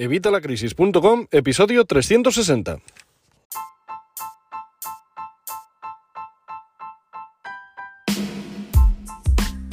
Evitalacrisis.com, episodio 360.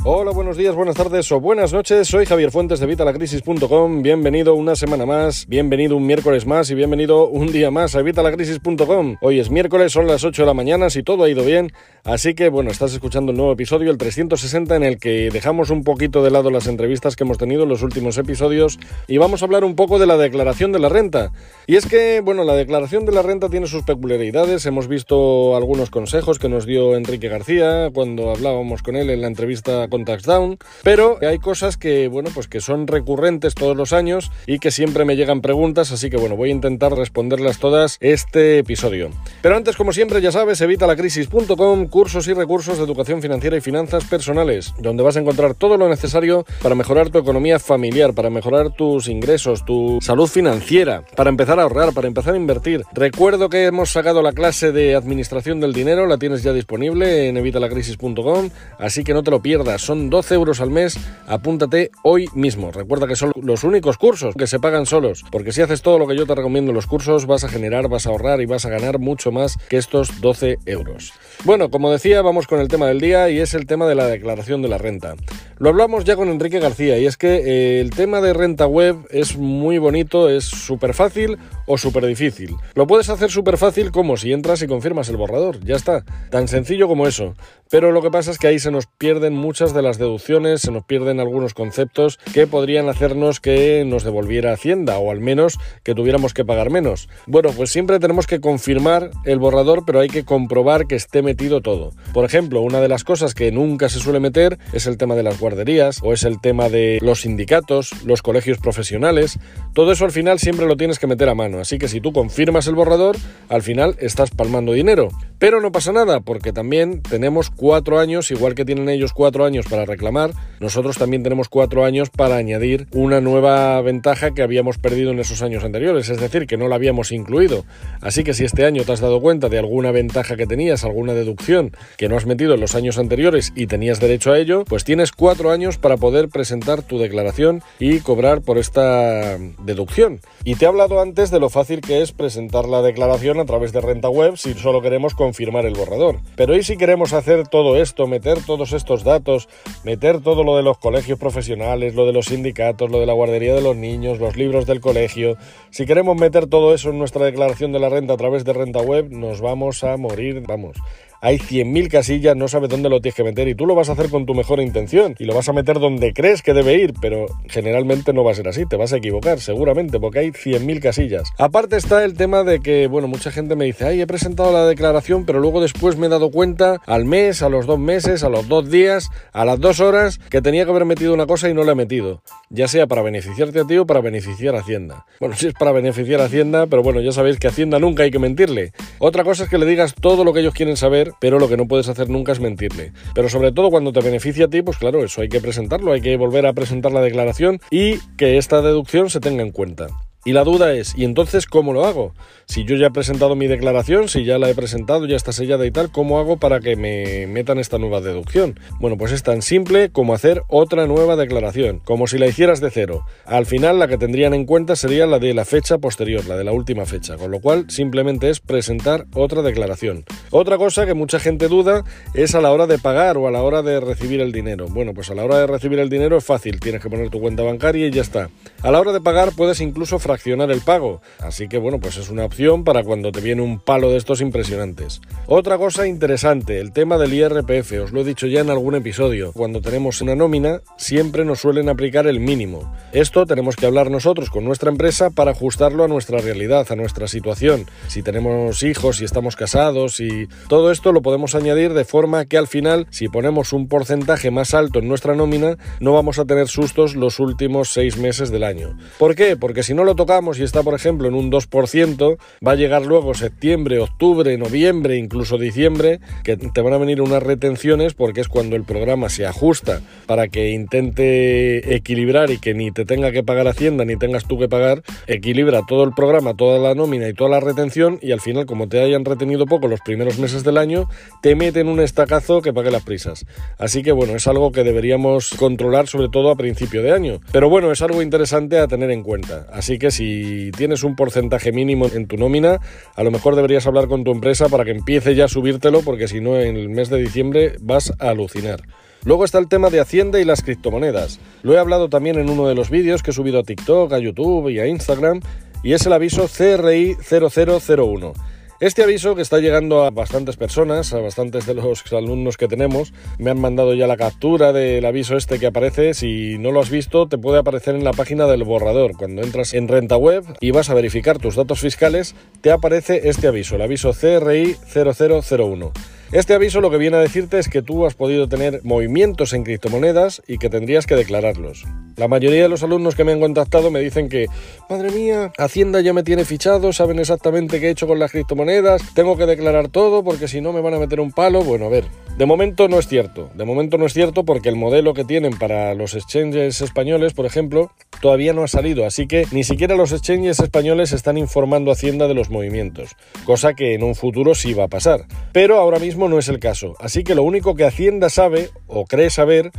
Hola, buenos días, buenas tardes o buenas noches. Soy Javier Fuentes de Vitalacrisis.com. Bienvenido una semana más, bienvenido un miércoles más y bienvenido un día más a Vitalacrisis.com. Hoy es miércoles, son las 8 de la mañana, si todo ha ido bien. Así que bueno, estás escuchando el nuevo episodio, el 360, en el que dejamos un poquito de lado las entrevistas que hemos tenido en los últimos episodios y vamos a hablar un poco de la declaración de la renta. Y es que, bueno, la declaración de la renta tiene sus peculiaridades. Hemos visto algunos consejos que nos dio Enrique García cuando hablábamos con él en la entrevista con Down, pero hay cosas que, bueno, pues que son recurrentes todos los años y que siempre me llegan preguntas, así que bueno, voy a intentar responderlas todas este episodio. Pero antes, como siempre, ya sabes, evitalacrisis.com, cursos y recursos de educación financiera y finanzas personales, donde vas a encontrar todo lo necesario para mejorar tu economía familiar, para mejorar tus ingresos, tu salud financiera, para empezar a ahorrar, para empezar a invertir. Recuerdo que hemos sacado la clase de administración del dinero, la tienes ya disponible en evitalacrisis.com, así que no te lo pierdas son 12 euros al mes, apúntate hoy mismo. Recuerda que son los únicos cursos que se pagan solos, porque si haces todo lo que yo te recomiendo en los cursos, vas a generar, vas a ahorrar y vas a ganar mucho más que estos 12 euros. Bueno, como decía, vamos con el tema del día y es el tema de la declaración de la renta. Lo hablamos ya con Enrique García y es que eh, el tema de renta web es muy bonito, es súper fácil o súper difícil. Lo puedes hacer súper fácil como si entras y confirmas el borrador, ya está, tan sencillo como eso. Pero lo que pasa es que ahí se nos pierden muchas de las deducciones, se nos pierden algunos conceptos que podrían hacernos que nos devolviera Hacienda o al menos que tuviéramos que pagar menos. Bueno, pues siempre tenemos que confirmar el borrador, pero hay que comprobar que esté metido todo. Por ejemplo, una de las cosas que nunca se suele meter es el tema de las guarderías o es el tema de los sindicatos, los colegios profesionales. Todo eso al final siempre lo tienes que meter a mano, así que si tú confirmas el borrador, al final estás palmando dinero. Pero no pasa nada, porque también tenemos cuatro años, igual que tienen ellos cuatro años para reclamar, nosotros también tenemos cuatro años para añadir una nueva ventaja que habíamos perdido en esos años anteriores, es decir, que no la habíamos incluido. Así que si este año te has dado cuenta de alguna ventaja que tenías, alguna deducción que no has metido en los años anteriores y tenías derecho a ello, pues tienes cuatro años para poder presentar tu declaración y cobrar por esta deducción. Y te he hablado antes de lo fácil que es presentar la declaración a través de renta web si solo queremos confirmar el borrador. Pero ¿y si queremos hacer todo esto, meter todos estos datos, meter todo lo de los colegios profesionales, lo de los sindicatos, lo de la guardería de los niños, los libros del colegio? Si queremos meter todo eso en nuestra declaración de la renta a través de renta web, nos vamos a morir, vamos hay 100.000 casillas, no sabes dónde lo tienes que meter y tú lo vas a hacer con tu mejor intención y lo vas a meter donde crees que debe ir, pero generalmente no va a ser así, te vas a equivocar seguramente porque hay 100.000 casillas. Aparte está el tema de que, bueno, mucha gente me dice, ay, he presentado la declaración, pero luego después me he dado cuenta al mes, a los dos meses, a los dos días, a las dos horas, que tenía que haber metido una cosa y no la he metido, ya sea para beneficiarte a ti o para beneficiar a Hacienda. Bueno, si es para beneficiar a Hacienda, pero bueno, ya sabéis que a Hacienda nunca hay que mentirle. Otra cosa es que le digas todo lo que ellos quieren saber pero lo que no puedes hacer nunca es mentirle. Pero sobre todo cuando te beneficia a ti, pues claro, eso hay que presentarlo, hay que volver a presentar la declaración y que esta deducción se tenga en cuenta. Y la duda es, ¿y entonces cómo lo hago? Si yo ya he presentado mi declaración, si ya la he presentado, ya está sellada y tal, ¿cómo hago para que me metan esta nueva deducción? Bueno, pues es tan simple como hacer otra nueva declaración, como si la hicieras de cero. Al final la que tendrían en cuenta sería la de la fecha posterior, la de la última fecha, con lo cual simplemente es presentar otra declaración. Otra cosa que mucha gente duda es a la hora de pagar o a la hora de recibir el dinero. Bueno, pues a la hora de recibir el dinero es fácil, tienes que poner tu cuenta bancaria y ya está. A la hora de pagar puedes incluso fraccionar el pago. Así que bueno, pues es una opción para cuando te viene un palo de estos impresionantes. Otra cosa interesante, el tema del IRPF, os lo he dicho ya en algún episodio. Cuando tenemos una nómina, siempre nos suelen aplicar el mínimo. Esto tenemos que hablar nosotros con nuestra empresa para ajustarlo a nuestra realidad, a nuestra situación. Si tenemos hijos, si estamos casados, y todo esto lo podemos añadir de forma que al final, si ponemos un porcentaje más alto en nuestra nómina, no vamos a tener sustos los últimos seis meses del año. ¿Por qué? Porque si no lo tocamos y está, por ejemplo, en un 2%, va a llegar luego septiembre, octubre, noviembre, incluso diciembre, que te van a venir unas retenciones porque es cuando el programa se ajusta para que intente equilibrar y que ni te tenga que pagar Hacienda ni tengas tú que pagar, equilibra todo el programa, toda la nómina y toda la retención y al final, como te hayan retenido poco los primeros meses del año, te meten un estacazo que pague las prisas. Así que bueno, es algo que deberíamos controlar sobre todo a principio de año. Pero bueno, es algo interesante a tener en cuenta. Así que si tienes un porcentaje mínimo en tu nómina, a lo mejor deberías hablar con tu empresa para que empiece ya a subírtelo, porque si no, en el mes de diciembre vas a alucinar. Luego está el tema de Hacienda y las criptomonedas. Lo he hablado también en uno de los vídeos que he subido a TikTok, a YouTube y a Instagram, y es el aviso CRI 0001. Este aviso que está llegando a bastantes personas, a bastantes de los alumnos que tenemos, me han mandado ya la captura del aviso este que aparece. Si no lo has visto, te puede aparecer en la página del borrador. Cuando entras en renta web y vas a verificar tus datos fiscales, te aparece este aviso, el aviso CRI 0001. Este aviso lo que viene a decirte es que tú has podido tener movimientos en criptomonedas y que tendrías que declararlos. La mayoría de los alumnos que me han contactado me dicen que, madre mía, Hacienda ya me tiene fichado, saben exactamente qué he hecho con las criptomonedas, tengo que declarar todo porque si no me van a meter un palo. Bueno, a ver, de momento no es cierto. De momento no es cierto porque el modelo que tienen para los exchanges españoles, por ejemplo, todavía no ha salido, así que ni siquiera los exchanges españoles están informando a Hacienda de los movimientos, cosa que en un futuro sí va a pasar. Pero ahora mismo no es el caso, así que lo único que Hacienda sabe o cree saber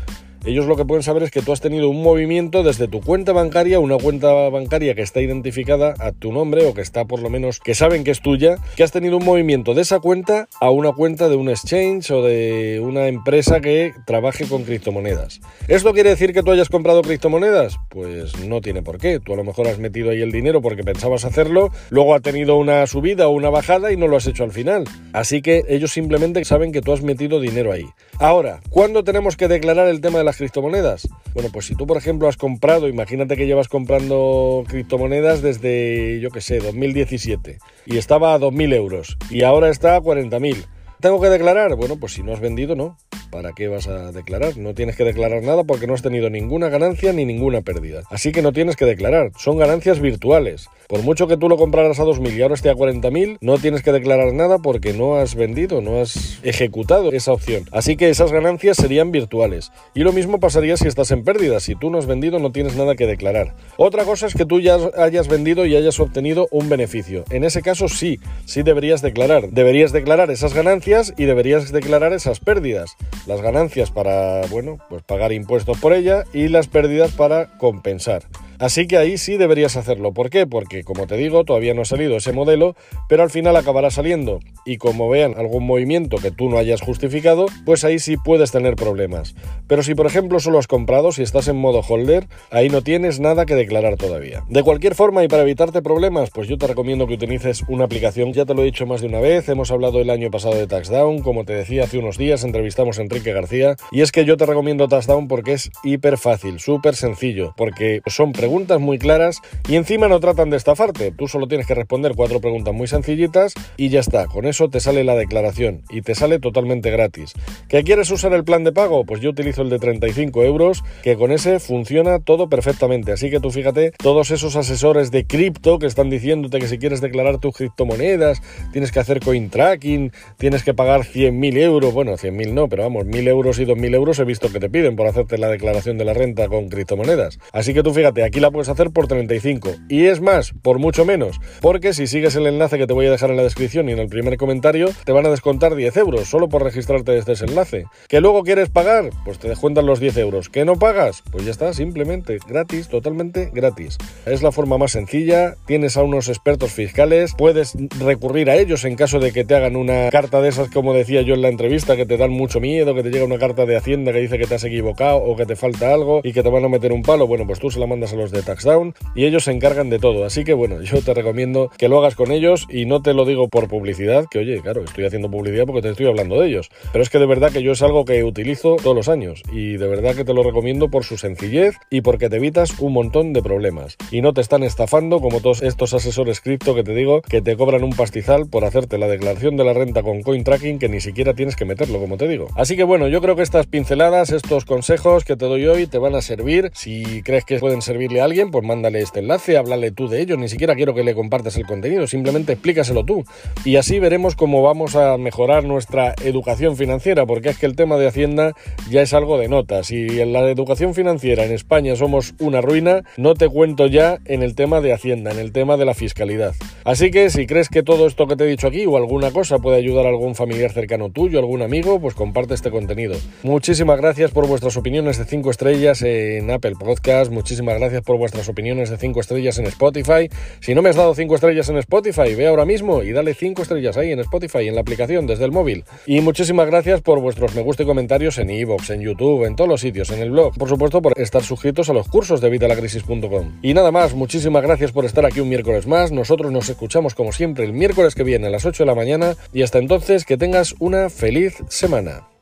ellos lo que pueden saber es que tú has tenido un movimiento desde tu cuenta bancaria, una cuenta bancaria que está identificada a tu nombre o que está por lo menos que saben que es tuya, que has tenido un movimiento de esa cuenta a una cuenta de un exchange o de una empresa que trabaje con criptomonedas. ¿Esto quiere decir que tú hayas comprado criptomonedas? Pues no tiene por qué. Tú a lo mejor has metido ahí el dinero porque pensabas hacerlo, luego ha tenido una subida o una bajada y no lo has hecho al final. Así que ellos simplemente saben que tú has metido dinero ahí. Ahora, ¿cuándo tenemos que declarar el tema de las criptomonedas? Bueno, pues si tú, por ejemplo, has comprado, imagínate que llevas comprando criptomonedas desde, yo qué sé, 2017 y estaba a 2.000 euros y ahora está a 40.000. ¿Tengo que declarar? Bueno, pues si no has vendido, no. ¿Para qué vas a declarar? No tienes que declarar nada porque no has tenido ninguna ganancia ni ninguna pérdida. Así que no tienes que declarar. Son ganancias virtuales. Por mucho que tú lo compraras a 2.000 y ahora esté a 40.000, no tienes que declarar nada porque no has vendido, no has ejecutado esa opción. Así que esas ganancias serían virtuales. Y lo mismo pasaría si estás en pérdida. Si tú no has vendido, no tienes nada que declarar. Otra cosa es que tú ya hayas vendido y hayas obtenido un beneficio. En ese caso sí, sí deberías declarar. Deberías declarar esas ganancias y deberías declarar esas pérdidas las ganancias para, bueno, pues pagar impuestos por ella y las pérdidas para compensar. Así que ahí sí deberías hacerlo. ¿Por qué? Porque, como te digo, todavía no ha salido ese modelo, pero al final acabará saliendo. Y como vean algún movimiento que tú no hayas justificado, pues ahí sí puedes tener problemas. Pero si, por ejemplo, solo has comprado, si estás en modo holder, ahí no tienes nada que declarar todavía. De cualquier forma, y para evitarte problemas, pues yo te recomiendo que utilices una aplicación. Ya te lo he dicho más de una vez, hemos hablado el año pasado de TaxDown, como te decía hace unos días, entrevistamos a Enrique García. Y es que yo te recomiendo TaxDown porque es hiper fácil, súper sencillo, porque son preguntas preguntas muy claras y encima no tratan de estafarte. Tú solo tienes que responder cuatro preguntas muy sencillitas y ya está. Con eso te sale la declaración y te sale totalmente gratis. ¿Que quieres usar el plan de pago? Pues yo utilizo el de 35 euros, que con ese funciona todo perfectamente. Así que tú fíjate, todos esos asesores de cripto que están diciéndote que si quieres declarar tus criptomonedas, tienes que hacer coin tracking, tienes que pagar 100.000 euros. Bueno, 100.000 no, pero vamos, 1.000 euros y 2.000 euros he visto que te piden por hacerte la declaración de la renta con criptomonedas. Así que tú fíjate, aquí la puedes hacer por 35. Y es más, por mucho menos, porque si sigues el enlace que te voy a dejar en la descripción y en el primer comentario, te van a descontar 10 euros solo por registrarte desde ese enlace. ¿Que luego quieres pagar? Pues te descuentan los 10 euros. ¿Que no pagas? Pues ya está, simplemente gratis, totalmente gratis. Es la forma más sencilla, tienes a unos expertos fiscales, puedes recurrir a ellos en caso de que te hagan una carta de esas, como decía yo en la entrevista, que te dan mucho miedo, que te llega una carta de Hacienda que dice que te has equivocado o que te falta algo y que te van a meter un palo. Bueno, pues tú se la mandas a los de TaxDown y ellos se encargan de todo. Así que bueno, yo te recomiendo que lo hagas con ellos y no te lo digo por publicidad, que oye, claro, estoy haciendo publicidad porque te estoy hablando de ellos. Pero es que de verdad que yo es algo que utilizo todos los años y de verdad que te lo recomiendo por su sencillez y porque te evitas un montón de problemas. Y no te están estafando como todos estos asesores cripto que te digo que te cobran un pastizal por hacerte la declaración de la renta con coin tracking que ni siquiera tienes que meterlo, como te digo. Así que bueno, yo creo que estas pinceladas, estos consejos que te doy hoy te van a servir. Si crees que pueden servirle alguien, pues mándale este enlace, háblale tú de ello, ni siquiera quiero que le compartas el contenido, simplemente explícaselo tú. Y así veremos cómo vamos a mejorar nuestra educación financiera, porque es que el tema de Hacienda ya es algo de notas. Y en la educación financiera en España somos una ruina, no te cuento ya en el tema de Hacienda, en el tema de la fiscalidad. Así que si crees que todo esto que te he dicho aquí o alguna cosa puede ayudar a algún familiar cercano tuyo, algún amigo, pues comparte este contenido. Muchísimas gracias por vuestras opiniones de 5 estrellas en Apple Podcast, muchísimas gracias por vuestras opiniones de 5 estrellas en Spotify. Si no me has dado 5 estrellas en Spotify, ve ahora mismo y dale 5 estrellas ahí en Spotify, en la aplicación, desde el móvil. Y muchísimas gracias por vuestros me gusta y comentarios en iVoox, en YouTube, en todos los sitios, en el blog. Por supuesto, por estar suscritos a los cursos de vitalacrisis.com. Y nada más, muchísimas gracias por estar aquí un miércoles más. Nosotros nos escuchamos como siempre el miércoles que viene a las 8 de la mañana y hasta entonces que tengas una feliz semana.